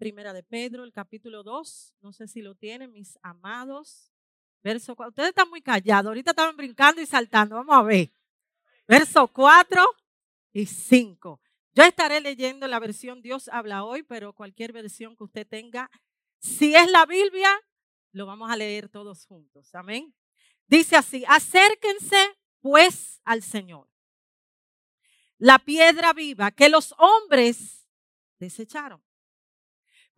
Primera de Pedro, el capítulo 2. No sé si lo tienen, mis amados. Verso 4. Ustedes están muy callados. Ahorita estaban brincando y saltando. Vamos a ver. Verso 4 y 5. Yo estaré leyendo la versión Dios habla hoy, pero cualquier versión que usted tenga, si es la Biblia, lo vamos a leer todos juntos. Amén. Dice así, acérquense pues al Señor. La piedra viva que los hombres desecharon,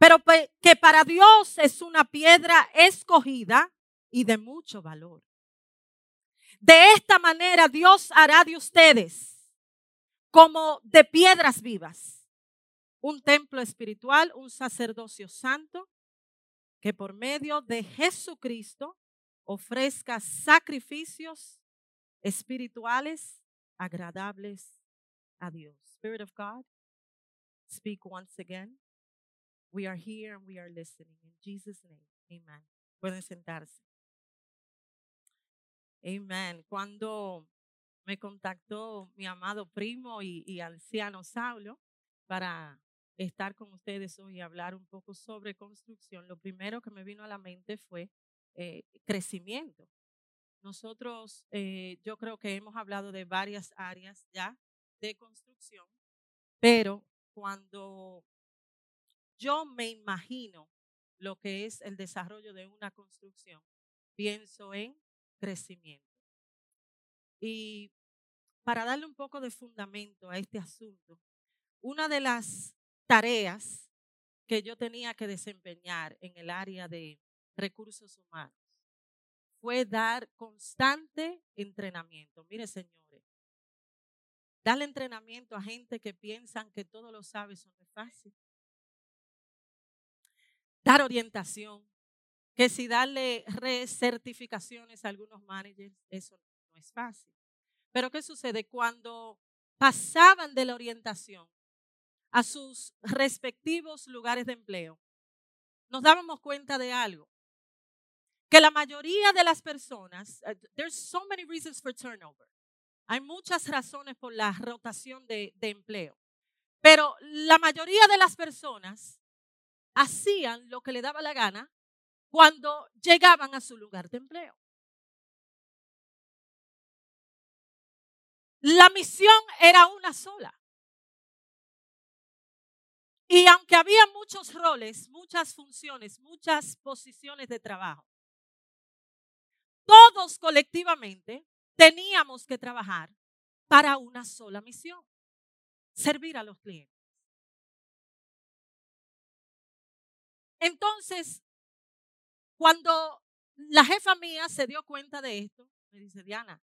pero que para Dios es una piedra escogida y de mucho valor. De esta manera Dios hará de ustedes como de piedras vivas, un templo espiritual, un sacerdocio santo, que por medio de Jesucristo ofrezca sacrificios espirituales agradables a Dios. Spirit of God, speak once again. We are here and we are listening. In Jesus' name, amen. Pueden sentarse. Amen. Cuando me contactó mi amado primo y, y anciano Saulo para estar con ustedes hoy y hablar un poco sobre construcción, lo primero que me vino a la mente fue eh, crecimiento. Nosotros, eh, yo creo que hemos hablado de varias áreas ya de construcción, pero cuando yo me imagino lo que es el desarrollo de una construcción, pienso en crecimiento. Y para darle un poco de fundamento a este asunto, una de las tareas que yo tenía que desempeñar en el área de recursos humanos fue dar constante entrenamiento. Mire, señores, darle entrenamiento a gente que piensan que todo lo sabe, eso no es fácil. Dar orientación, que si darle recertificaciones a algunos managers, eso no es fácil. Pero ¿qué sucede? Cuando pasaban de la orientación a sus respectivos lugares de empleo, nos dábamos cuenta de algo. Que la mayoría de las personas, uh, there's so many reasons for turnover. Hay muchas razones por la rotación de, de empleo. Pero la mayoría de las personas hacían lo que le daba la gana cuando llegaban a su lugar de empleo. La misión era una sola. Y aunque había muchos roles, muchas funciones, muchas posiciones de trabajo, todos colectivamente teníamos que trabajar para una sola misión, servir a los clientes. Entonces, cuando la jefa mía se dio cuenta de esto, me dice, Diana,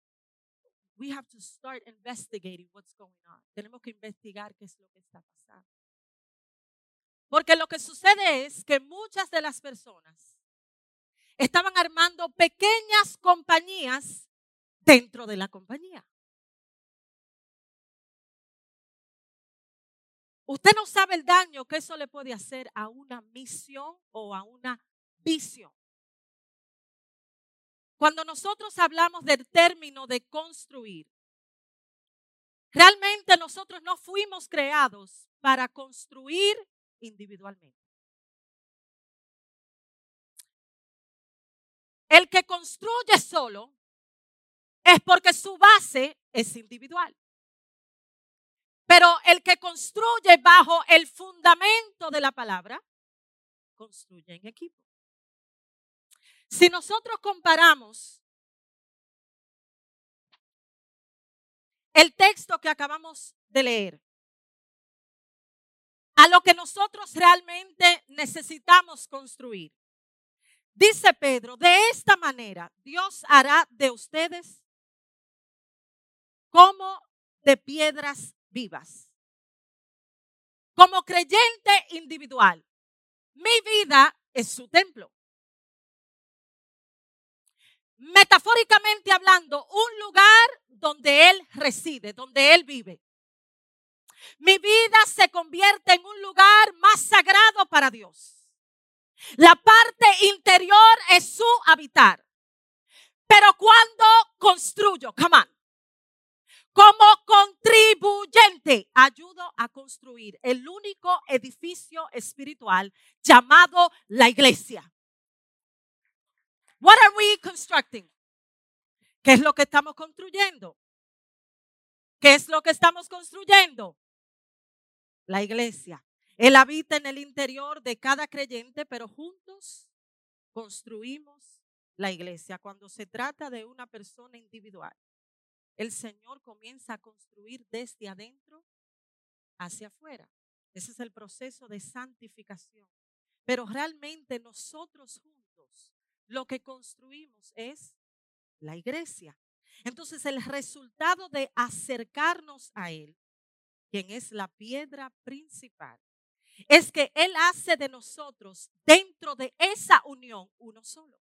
we have to start investigating what's going on. Tenemos que investigar qué es lo que está pasando. Porque lo que sucede es que muchas de las personas estaban armando pequeñas compañías dentro de la compañía. Usted no sabe el daño que eso le puede hacer a una misión o a una visión. Cuando nosotros hablamos del término de construir, realmente nosotros no fuimos creados para construir individualmente. El que construye solo es porque su base es individual. Pero el que construye bajo el fundamento de la palabra, construye en equipo. Si nosotros comparamos el texto que acabamos de leer a lo que nosotros realmente necesitamos construir, dice Pedro, de esta manera Dios hará de ustedes como de piedras vivas. Como creyente individual, mi vida es su templo metafóricamente hablando, un lugar donde Él reside, donde Él vive. Mi vida se convierte en un lugar más sagrado para Dios. La parte interior es su habitar. Pero cuando construyo, come como contribuyente, ayudo a construir el único edificio espiritual llamado la iglesia. What are we constructing? ¿Qué es lo que estamos construyendo? ¿Qué es lo que estamos construyendo? La iglesia. Él habita en el interior de cada creyente, pero juntos construimos la iglesia. Cuando se trata de una persona individual, el Señor comienza a construir desde adentro hacia afuera. Ese es el proceso de santificación. Pero realmente nosotros juntos lo que construimos es la iglesia. Entonces el resultado de acercarnos a Él, quien es la piedra principal, es que Él hace de nosotros dentro de esa unión uno solo.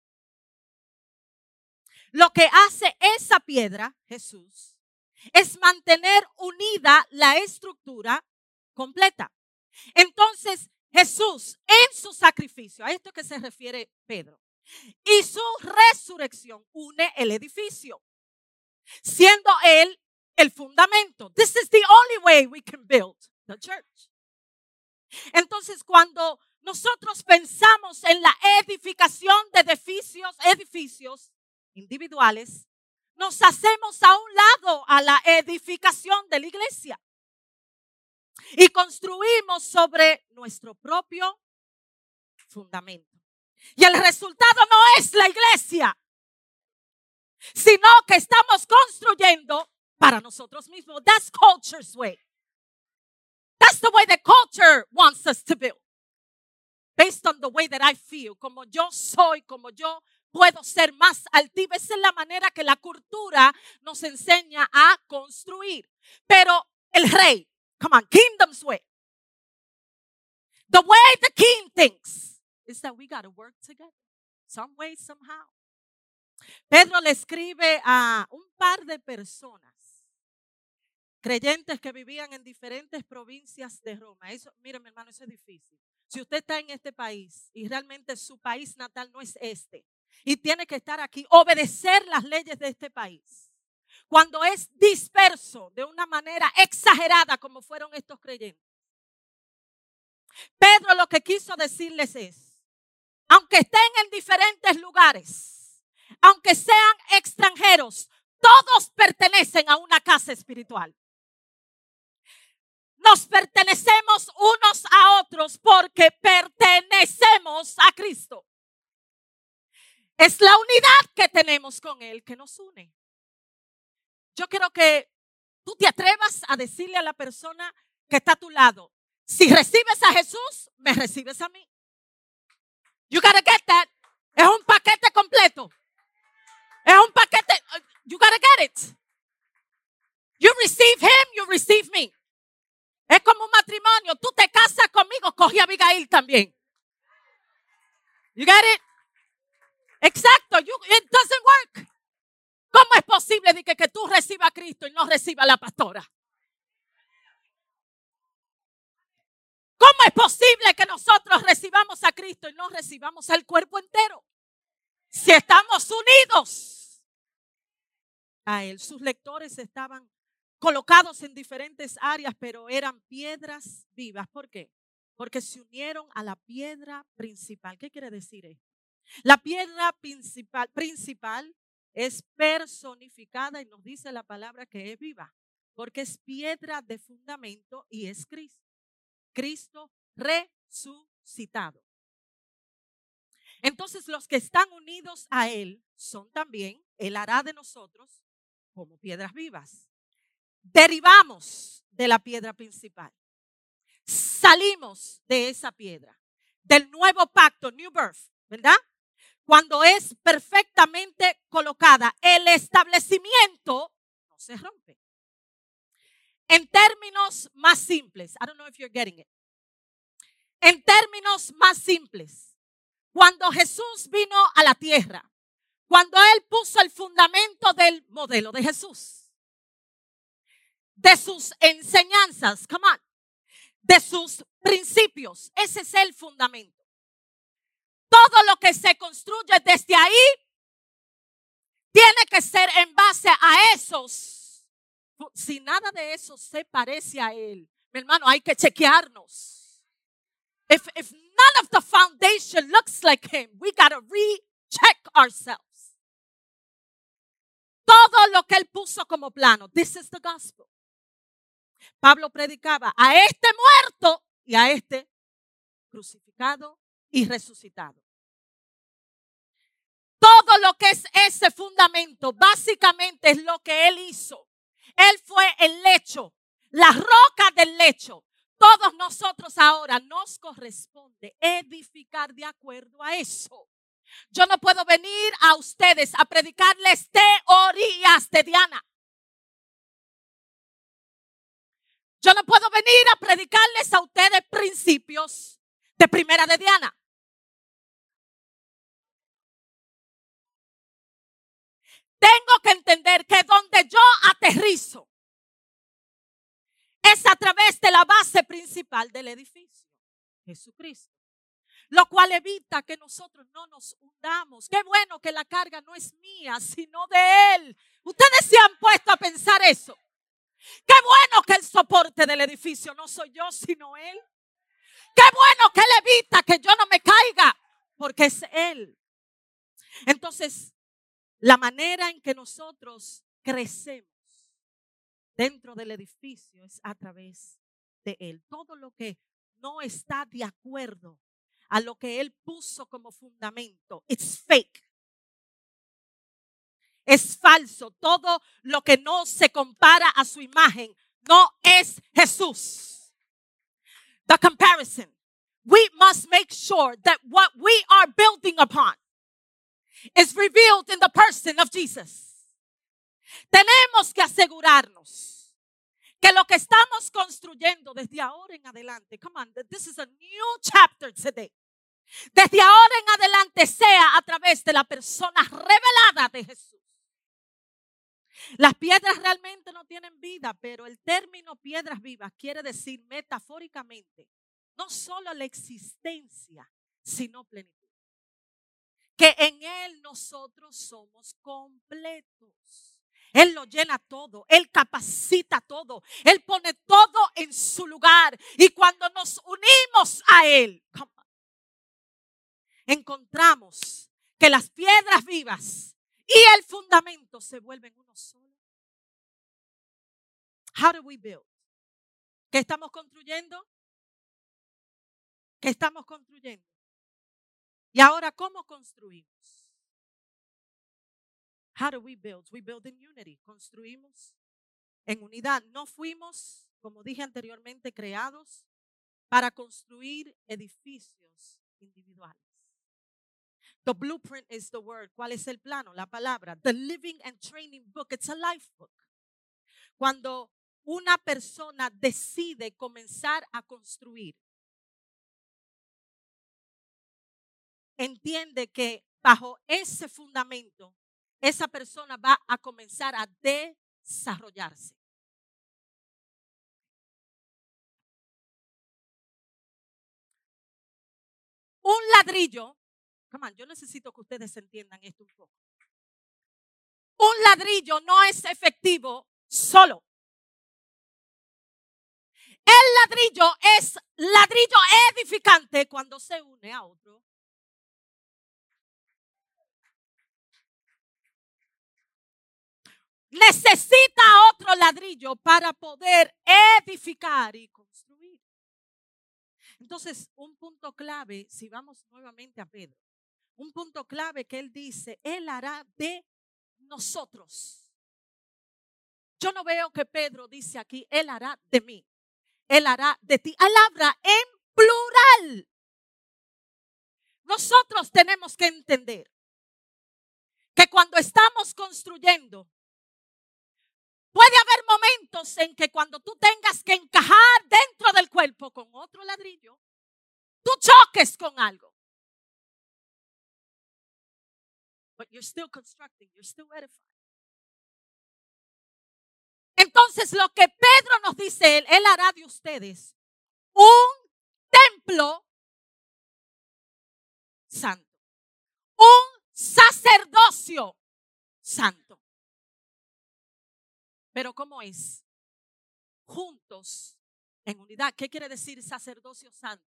Lo que hace esa piedra, Jesús, es mantener unida la estructura completa. Entonces, Jesús en su sacrificio, a esto que se refiere Pedro, y su resurrección une el edificio, siendo él el fundamento. This is the only way we can build the church. Entonces, cuando nosotros pensamos en la edificación de edificios, edificios individuales, nos hacemos a un lado a la edificación de la iglesia y construimos sobre nuestro propio fundamento. Y el resultado no es la iglesia, sino que estamos construyendo para nosotros mismos. That's culture's way. That's the way the culture wants us to build. Based on the way that I feel, como yo soy, como yo puedo ser más altiva. Esa es la manera que la cultura nos enseña a construir. Pero el rey, come on, kingdom's way. The way the king thinks is that we got to work together. Some way, somehow. Pedro le escribe a un par de personas, creyentes que vivían en diferentes provincias de Roma. Eso, mire, mi hermano, eso es difícil. Si usted está en este país y realmente su país natal no es este, y tiene que estar aquí, obedecer las leyes de este país. Cuando es disperso de una manera exagerada como fueron estos creyentes. Pedro lo que quiso decirles es, aunque estén en diferentes lugares, aunque sean extranjeros, todos pertenecen a una casa espiritual. Nos pertenecemos unos a otros porque pertenecemos a Cristo. Es la unidad que tenemos con Él que nos une. Yo quiero que tú te atrevas a decirle a la persona que está a tu lado, si recibes a Jesús, me recibes a mí. You gotta get that. Es un paquete completo. Es un paquete. You gotta get it. You receive him, you receive me. Es como un matrimonio. Tú te casas conmigo, cogí a Abigail también. You get it? Exacto, it doesn't work. ¿Cómo es posible de que, que tú recibas a Cristo y no recibas a la pastora? ¿Cómo es posible que nosotros recibamos a Cristo y no recibamos al cuerpo entero? Si estamos unidos a Él, sus lectores estaban colocados en diferentes áreas, pero eran piedras vivas. ¿Por qué? Porque se unieron a la piedra principal. ¿Qué quiere decir esto? La piedra principal, principal es personificada y nos dice la palabra que es viva, porque es piedra de fundamento y es Cristo. Cristo resucitado. Entonces los que están unidos a Él son también, Él hará de nosotros como piedras vivas. Derivamos de la piedra principal. Salimos de esa piedra, del nuevo pacto, New Birth, ¿verdad? Cuando es perfectamente colocada, el establecimiento no se rompe. En términos más simples, I don't know if you're getting it. En términos más simples, cuando Jesús vino a la tierra, cuando Él puso el fundamento del modelo de Jesús, de sus enseñanzas, come on, de sus principios, ese es el fundamento todo lo que se construye desde ahí tiene que ser en base a esos si nada de eso se parece a Él, mi hermano, hay que chequearnos. If, none of the foundation looks like Him, we got to recheck ourselves. Todo lo que Él puso como plano. This is the gospel. Pablo predicaba a este muerto y a este crucificado y resucitado. Todo lo que es ese fundamento, básicamente es lo que Él hizo. Él fue el lecho, la roca del lecho. Todos nosotros ahora nos corresponde edificar de acuerdo a eso. Yo no puedo venir a ustedes a predicarles teorías de Diana. Yo no puedo venir a predicarles a ustedes principios de primera de Diana. Tengo que entender que donde yo aterrizo es a través de la base principal del edificio, Jesucristo. Lo cual evita que nosotros no nos hundamos. Qué bueno que la carga no es mía, sino de Él. Ustedes se han puesto a pensar eso. Qué bueno que el soporte del edificio no soy yo, sino Él. Qué bueno que Él evita que yo no me caiga, porque es Él. Entonces, la manera en que nosotros crecemos dentro del edificio es a través de Él. Todo lo que no está de acuerdo a lo que Él puso como fundamento, it's fake. Es falso. Todo lo que no se compara a su imagen no es Jesús. The comparison. We must make sure that what we are building upon is revealed in the person of Jesus. Tenemos que asegurarnos que lo que estamos construyendo desde ahora en adelante, come on, this is a new chapter today. Desde ahora en adelante sea a través de la persona revelada de Jesús. Las piedras realmente no tienen vida, pero el término piedras vivas quiere decir metafóricamente no solo la existencia, sino plenitud que en Él nosotros somos completos. Él lo llena todo, Él capacita todo, Él pone todo en su lugar. Y cuando nos unimos a Él, encontramos que las piedras vivas y el fundamento se vuelven uno solo. How do we build? ¿Qué estamos construyendo? ¿Qué estamos construyendo? Y ahora, ¿cómo construimos? How do we build? We build in unity. Construimos en unidad. No fuimos, como dije anteriormente, creados para construir edificios individuales. The blueprint is the word. ¿Cuál es el plano? La palabra. The living and training book. It's a life book. Cuando una persona decide comenzar a construir, entiende que bajo ese fundamento, esa persona va a comenzar a desarrollarse. Un ladrillo, come on, yo necesito que ustedes entiendan esto un poco. Un ladrillo no es efectivo solo. El ladrillo es ladrillo edificante cuando se une a otro necesita otro ladrillo para poder edificar y construir. Entonces, un punto clave, si vamos nuevamente a Pedro, un punto clave que él dice, él hará de nosotros. Yo no veo que Pedro dice aquí, él hará de mí, él hará de ti. Él habla en plural. Nosotros tenemos que entender que cuando estamos construyendo, Puede haber momentos en que cuando tú tengas que encajar dentro del cuerpo con otro ladrillo, tú choques con algo. But you're still constructing, you're still edifying. Entonces lo que Pedro nos dice, él, él hará de ustedes un templo santo, un sacerdocio santo. Pero ¿cómo es? Juntos en unidad. ¿Qué quiere decir sacerdocio santo?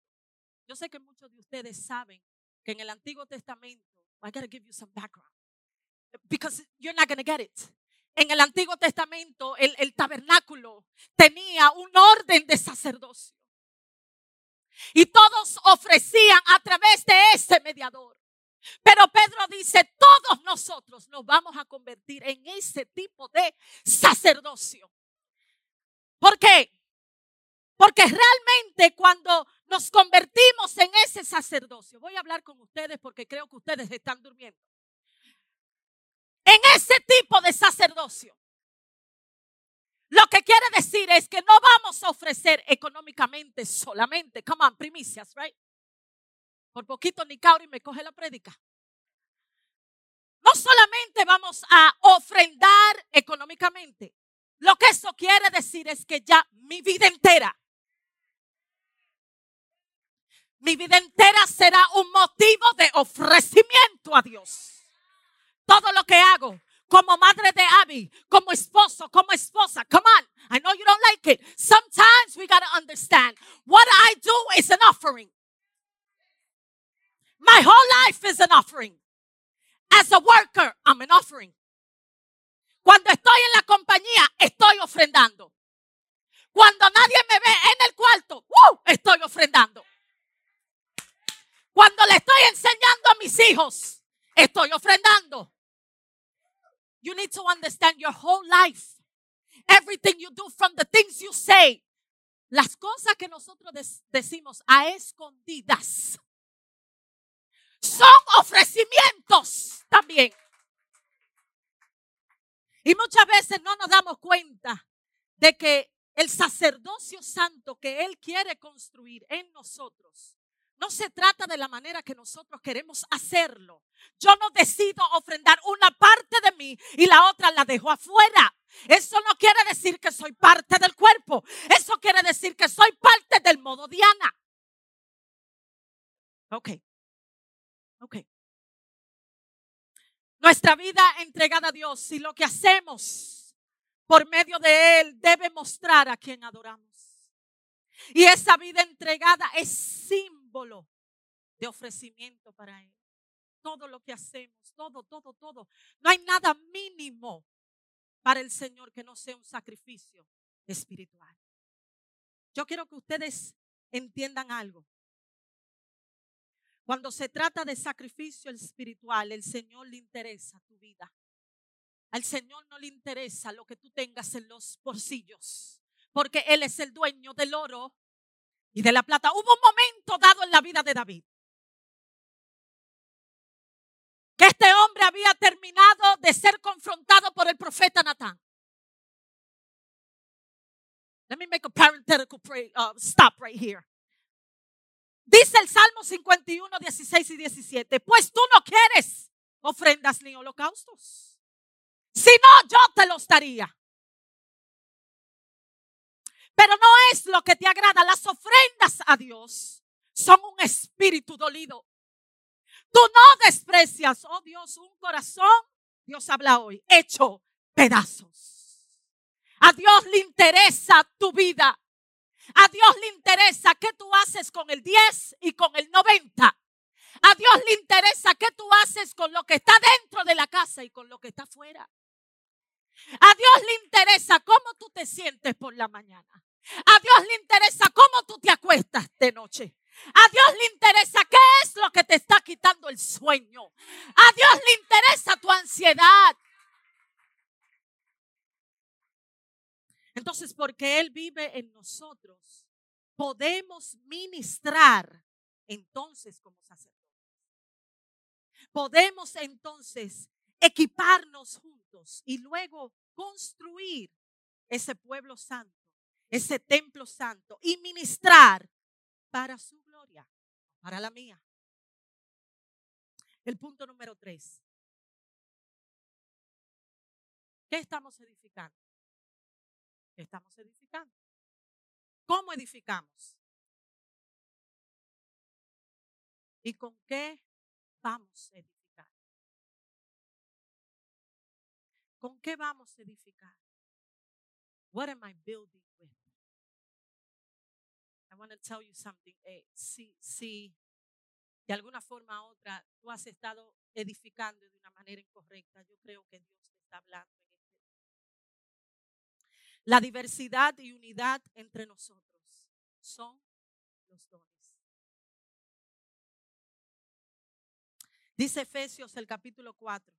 Yo sé que muchos de ustedes saben que en el Antiguo Testamento, I gotta give you some background, because you're not gonna get it. En el Antiguo Testamento, el, tabernáculo tenía un orden de sacerdocio. Y todos ofrecían a través de ese mediador. Pero Pedro dice, todos nosotros nos vamos a convertir en ese tipo de sacerdocio. ¿Por qué? Porque realmente cuando nos convertimos en ese sacerdocio, voy a hablar con ustedes porque creo que ustedes están durmiendo. En ese tipo de sacerdocio, lo que quiere decir es que no vamos a ofrecer económicamente solamente, come on, primicias, right? Por poquito ni Cauri me coge la prédica. No solamente vamos a ofrendar económicamente. Lo que eso quiere decir es que ya mi vida entera, mi vida entera será un motivo de ofrecimiento a Dios. Todo lo que hago, como madre de Abby, como esposo, como esposa. Come on. I know you don't like it. Sometimes we got to understand what I do is an offering. My whole life is an offering. As a worker, I'm an offering. Cuando estoy en la compañía, estoy ofrendando. Cuando nadie me ve en el cuarto, ¡uh! estoy ofrendando. Cuando le estoy enseñando a mis hijos, estoy ofrendando. You need to understand your whole life. Everything you do from the things you say. Las cosas que nosotros decimos a escondidas son ofrecimientos también. Y muchas veces no nos damos cuenta de que el sacerdocio santo que Él quiere construir en nosotros no se trata de la manera que nosotros queremos hacerlo. Yo no decido ofrendar una parte de mí y la otra la dejo afuera. Eso no quiere decir que soy parte del cuerpo. Eso quiere decir que soy parte del modo Diana. Ok. Ok. Nuestra vida entregada a Dios y lo que hacemos por medio de Él debe mostrar a quien adoramos. Y esa vida entregada es símbolo de ofrecimiento para Él. Todo lo que hacemos, todo, todo, todo. No hay nada mínimo para el Señor que no sea un sacrificio espiritual. Yo quiero que ustedes entiendan algo. Cuando se trata de sacrificio espiritual, el Señor le interesa tu vida. Al Señor no le interesa lo que tú tengas en los bolsillos, porque Él es el dueño del oro y de la plata. Hubo un momento dado en la vida de David que este hombre había terminado de ser confrontado por el profeta Natán. Let me make a parenthetical uh, stop right here. Dice el Salmo 51, 16 y 17, pues tú no quieres ofrendas ni holocaustos. Si no, yo te los daría. Pero no es lo que te agrada. Las ofrendas a Dios son un espíritu dolido. Tú no desprecias, oh Dios, un corazón, Dios habla hoy, hecho pedazos. A Dios le interesa tu vida. A Dios le interesa qué tú haces con el 10 y con el 90. A Dios le interesa qué tú haces con lo que está dentro de la casa y con lo que está afuera. A Dios le interesa cómo tú te sientes por la mañana. A Dios le interesa cómo tú te acuestas de noche. A Dios le interesa qué es lo que te está quitando el sueño. A Dios le interesa tu ansiedad. Entonces, porque Él vive en nosotros, podemos ministrar entonces como sacerdotes. Podemos entonces equiparnos juntos y luego construir ese pueblo santo, ese templo santo y ministrar para su gloria, para la mía. El punto número tres. ¿Qué estamos edificando? ¿Qué estamos edificando? ¿Cómo edificamos? ¿Y con qué vamos a edificar? ¿Con qué vamos a edificar? What am I building with? I want to tell you something. Eh, si, si de alguna forma u otra tú has estado edificando de una manera incorrecta, yo creo que Dios te está hablando La diversidad y unidad entre nosotros son los dones. Dice Efesios el capítulo 4.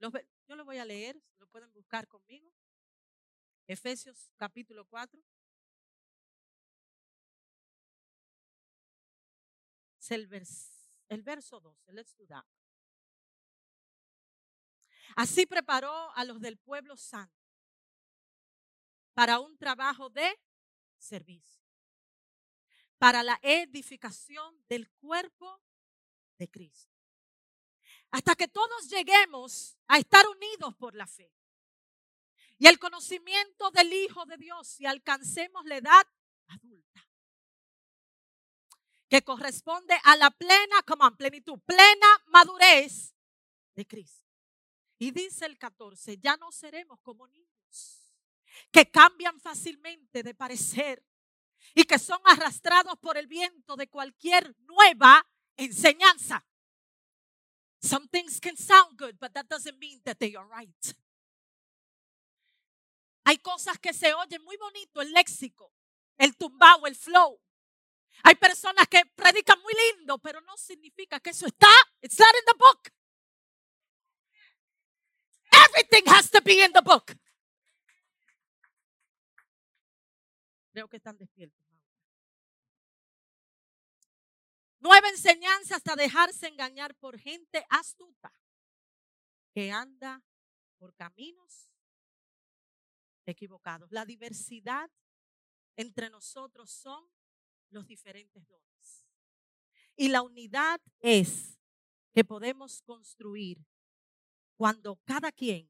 yo lo voy a leer, lo pueden buscar conmigo. Efesios capítulo 4. Es el, verso 12. Let's do that. Así preparó a los del pueblo santo para un trabajo de servicio, para la edificación del cuerpo de Cristo. Hasta que todos lleguemos a estar unidos por la fe y el conocimiento del Hijo de Dios y alcancemos la edad adulta que corresponde a la plena, como plenitud, plena madurez de Cristo. Y dice el 14, ya no seremos como niños que cambian fácilmente de parecer y que son arrastrados por el viento de cualquier nueva enseñanza. Some things can sound good, but that doesn't mean that they are right. Hay cosas que se oyen muy bonito, el léxico, el tumbao, el flow. Hay personas que predican muy lindo, pero no significa que eso está. It's not in the book. Everything has to be in the book. Creo que están despiertos. Nueva enseñanza hasta dejarse engañar por gente astuta que anda por caminos equivocados. La diversidad entre nosotros son los diferentes dones. Y la unidad es que podemos construir cuando cada quien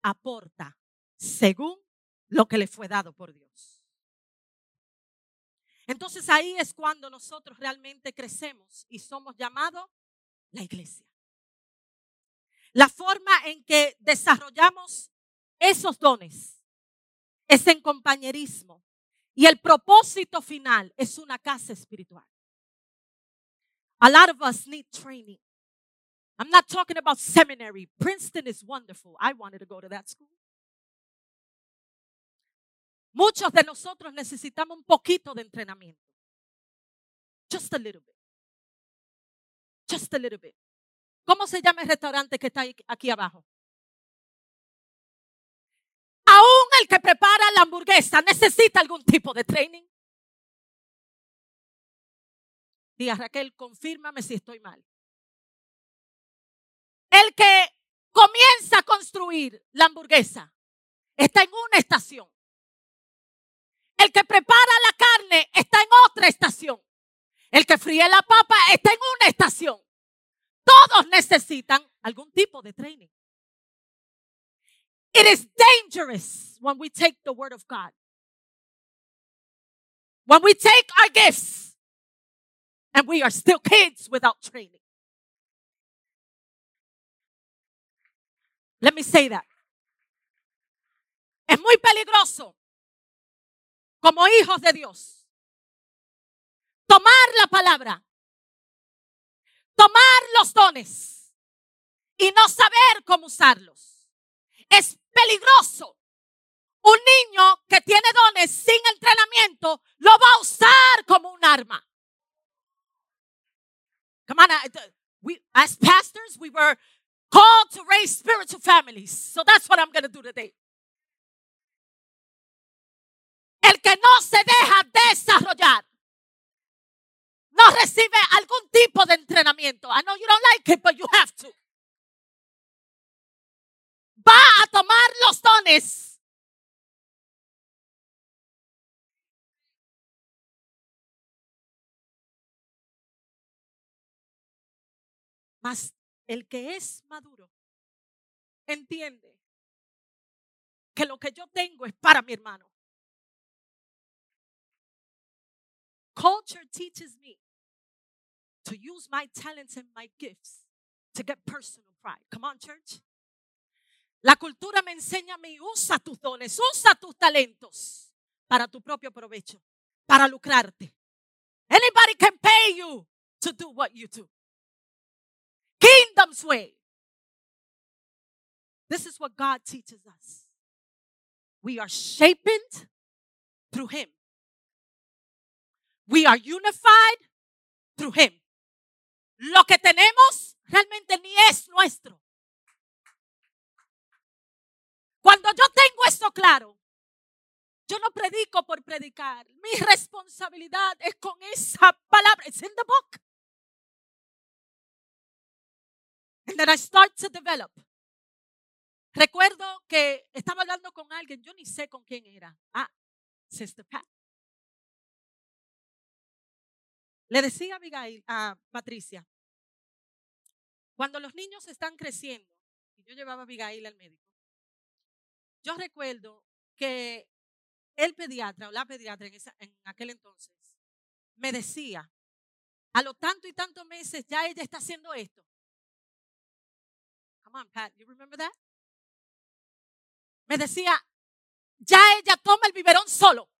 aporta según lo que le fue dado por Dios. Entonces ahí es cuando nosotros realmente crecemos y somos llamados la iglesia. La forma en que desarrollamos esos dones es en compañerismo y el propósito final es una casa espiritual. A lot of us need training. I'm not talking about seminary. Princeton is wonderful. I wanted to go to that school. Muchos de nosotros necesitamos un poquito de entrenamiento. Just a little bit. Just a little bit. ¿Cómo se llama el restaurante que está aquí abajo? Aún el que prepara la hamburguesa necesita algún tipo de training. Tía Raquel, confírmame si estoy mal. El que comienza a construir la hamburguesa está en una estación. El que prepara la carne está en otra estación. El que fríe la papa está en una estación. Todos necesitan algún tipo de training. It is dangerous when we take the word of God. When we take our gifts and we are still kids without training. Let me say that. Es muy peligroso como hijos de Dios. Tomar la palabra, tomar los dones y no saber cómo usarlos. Es peligroso. Un niño que tiene dones sin entrenamiento lo va a usar como un arma. Come on, we, as pastors, we were called to raise spiritual families. So that's what I'm going to do today. El que no se deja desarrollar no recibe algún tipo de entrenamiento. I know you don't like it, but you have to. Va a tomar los dones. Mas el que es maduro entiende que lo que yo tengo es para mi hermano. Culture teaches me to use my talents and my gifts to get personal pride. Come on, church. La cultura me enseña a mí, usa tus dones, usa tus talentos para tu propio provecho, para lucrarte. Anybody can pay you to do what you do. Kingdom's way. This is what God teaches us. We are shaped through Him. We are unified through Him. Lo que tenemos realmente ni es nuestro. Cuando yo tengo esto claro, yo no predico por predicar. Mi responsabilidad es con esa palabra. It's in the book. And then I start to develop. Recuerdo que estaba hablando con alguien, yo ni sé con quién era. Ah, Sister Pat. Le decía a Abigail, a Patricia, cuando los niños están creciendo, y yo llevaba a Abigail al médico, yo recuerdo que el pediatra o la pediatra en, en aquel entonces me decía, a lo tanto y tantos meses ya ella está haciendo esto. Come on, Pat, you remember that? Me decía, ya ella toma el biberón solo.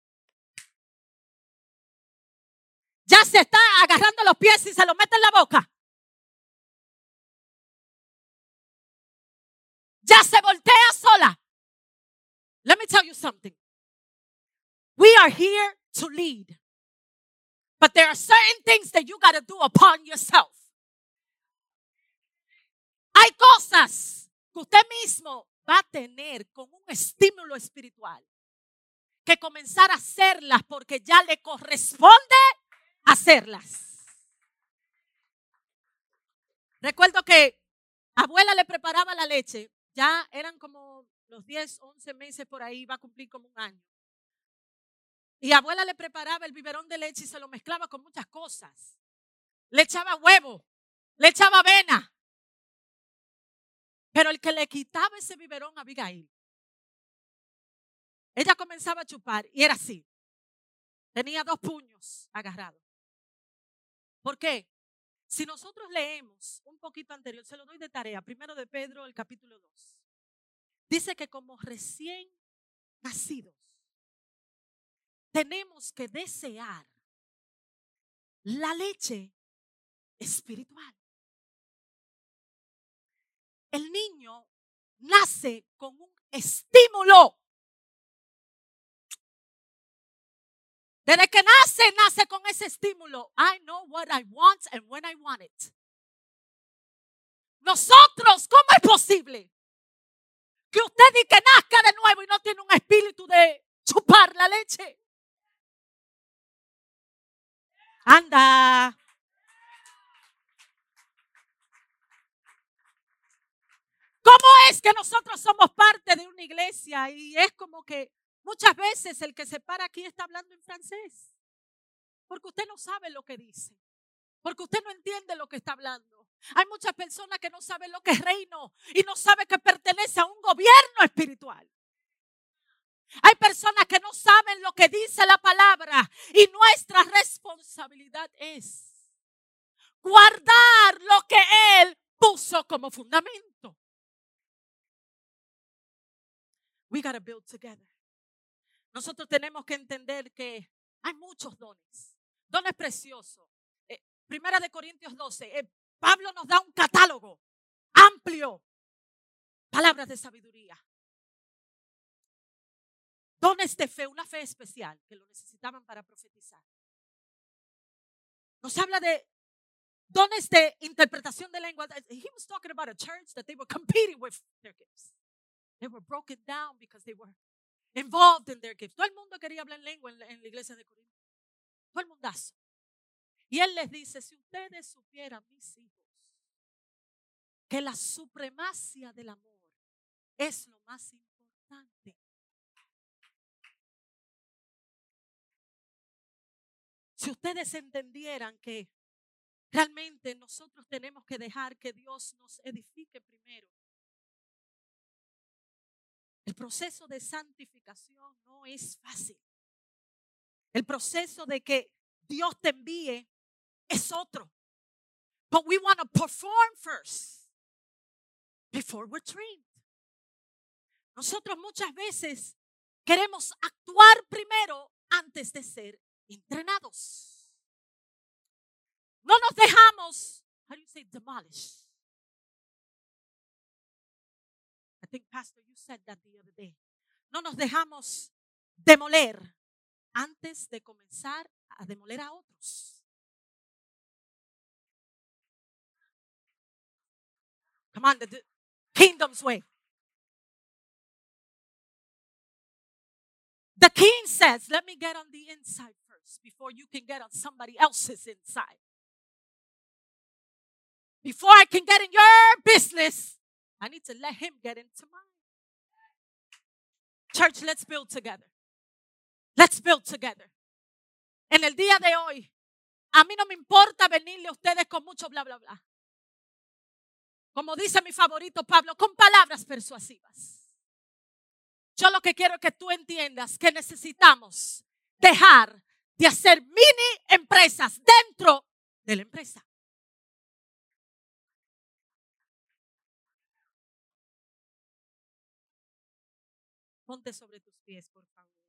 Ya se está agarrando los pies y se los mete en la boca. Ya se voltea sola. Let me tell you something. We are here to lead. But there are certain things that you got to do upon yourself. Hay cosas que usted mismo va a tener con un estímulo espiritual que comenzar a hacerlas porque ya le corresponde hacerlas. Recuerdo que abuela le preparaba la leche, ya eran como los 10, 11 meses por ahí, va a cumplir como un año. Y abuela le preparaba el biberón de leche y se lo mezclaba con muchas cosas. Le echaba huevo, le echaba avena. Pero el que le quitaba ese biberón a Abigail, ella comenzaba a chupar y era así. Tenía dos puños agarrados. ¿Por qué? Si nosotros leemos un poquito anterior, se lo doy de tarea, primero de Pedro, el capítulo 2. Dice que como recién nacidos, tenemos que desear la leche espiritual. El niño nace con un estímulo. Desde que nace, nace con ese estímulo. I know what I want and when I want it. Nosotros, ¿cómo es posible que usted diga que nazca de nuevo y no tiene un espíritu de chupar la leche? Anda. ¿Cómo es que nosotros somos parte de una iglesia y es como que muchas veces el que se para aquí está hablando en francés? Porque usted no sabe lo que dice. Porque usted no entiende lo que está hablando. Hay muchas personas que no saben lo que es reino y no saben que pertenece a un gobierno espiritual. Hay personas que no saben lo que dice la palabra y nuestra responsabilidad es guardar lo que Él puso como fundamento. We gotta build together. Nosotros tenemos que entender que hay muchos dones, dones preciosos. Eh, primera de Corintios 12, eh, Pablo nos da un catálogo amplio, palabras de sabiduría, dones de fe, una fe especial que lo necesitaban para profetizar. Nos habla de dones de interpretación de lengua. He was talking about a church that they were competing with their gifts. They were broken down because they were involved in their gifts. Todo el mundo quería hablar en lengua en la, en la iglesia de Corinto. Todo el mundazo. Y él les dice, si ustedes supieran, mis hijos, que la supremacia del amor es lo más importante. Si ustedes entendieran que realmente nosotros tenemos que dejar que Dios nos edifique primero. El proceso de santificación no es fácil. El proceso de que Dios te envíe es otro. But we want to perform first before we're trained. Nosotros muchas veces queremos actuar primero antes de ser entrenados. No nos dejamos, how do you say demolish? Think Pastor, you said that the other day. No nos dejamos demoler antes de comenzar a demoler a otros. Come on, the, kingdom's way. The king says, Let me get on the inside first before you can get on somebody else's inside. Before I can get in your business, I need to let him get into mine. Church, let's build together. Let's build together. En el día de hoy, a mí no me importa venirle a ustedes con mucho bla, bla, bla. Como dice mi favorito Pablo, con palabras persuasivas. Yo lo que quiero es que tú entiendas que necesitamos dejar de hacer mini empresas dentro de la empresa. Ponte sobre tus pies, por favor.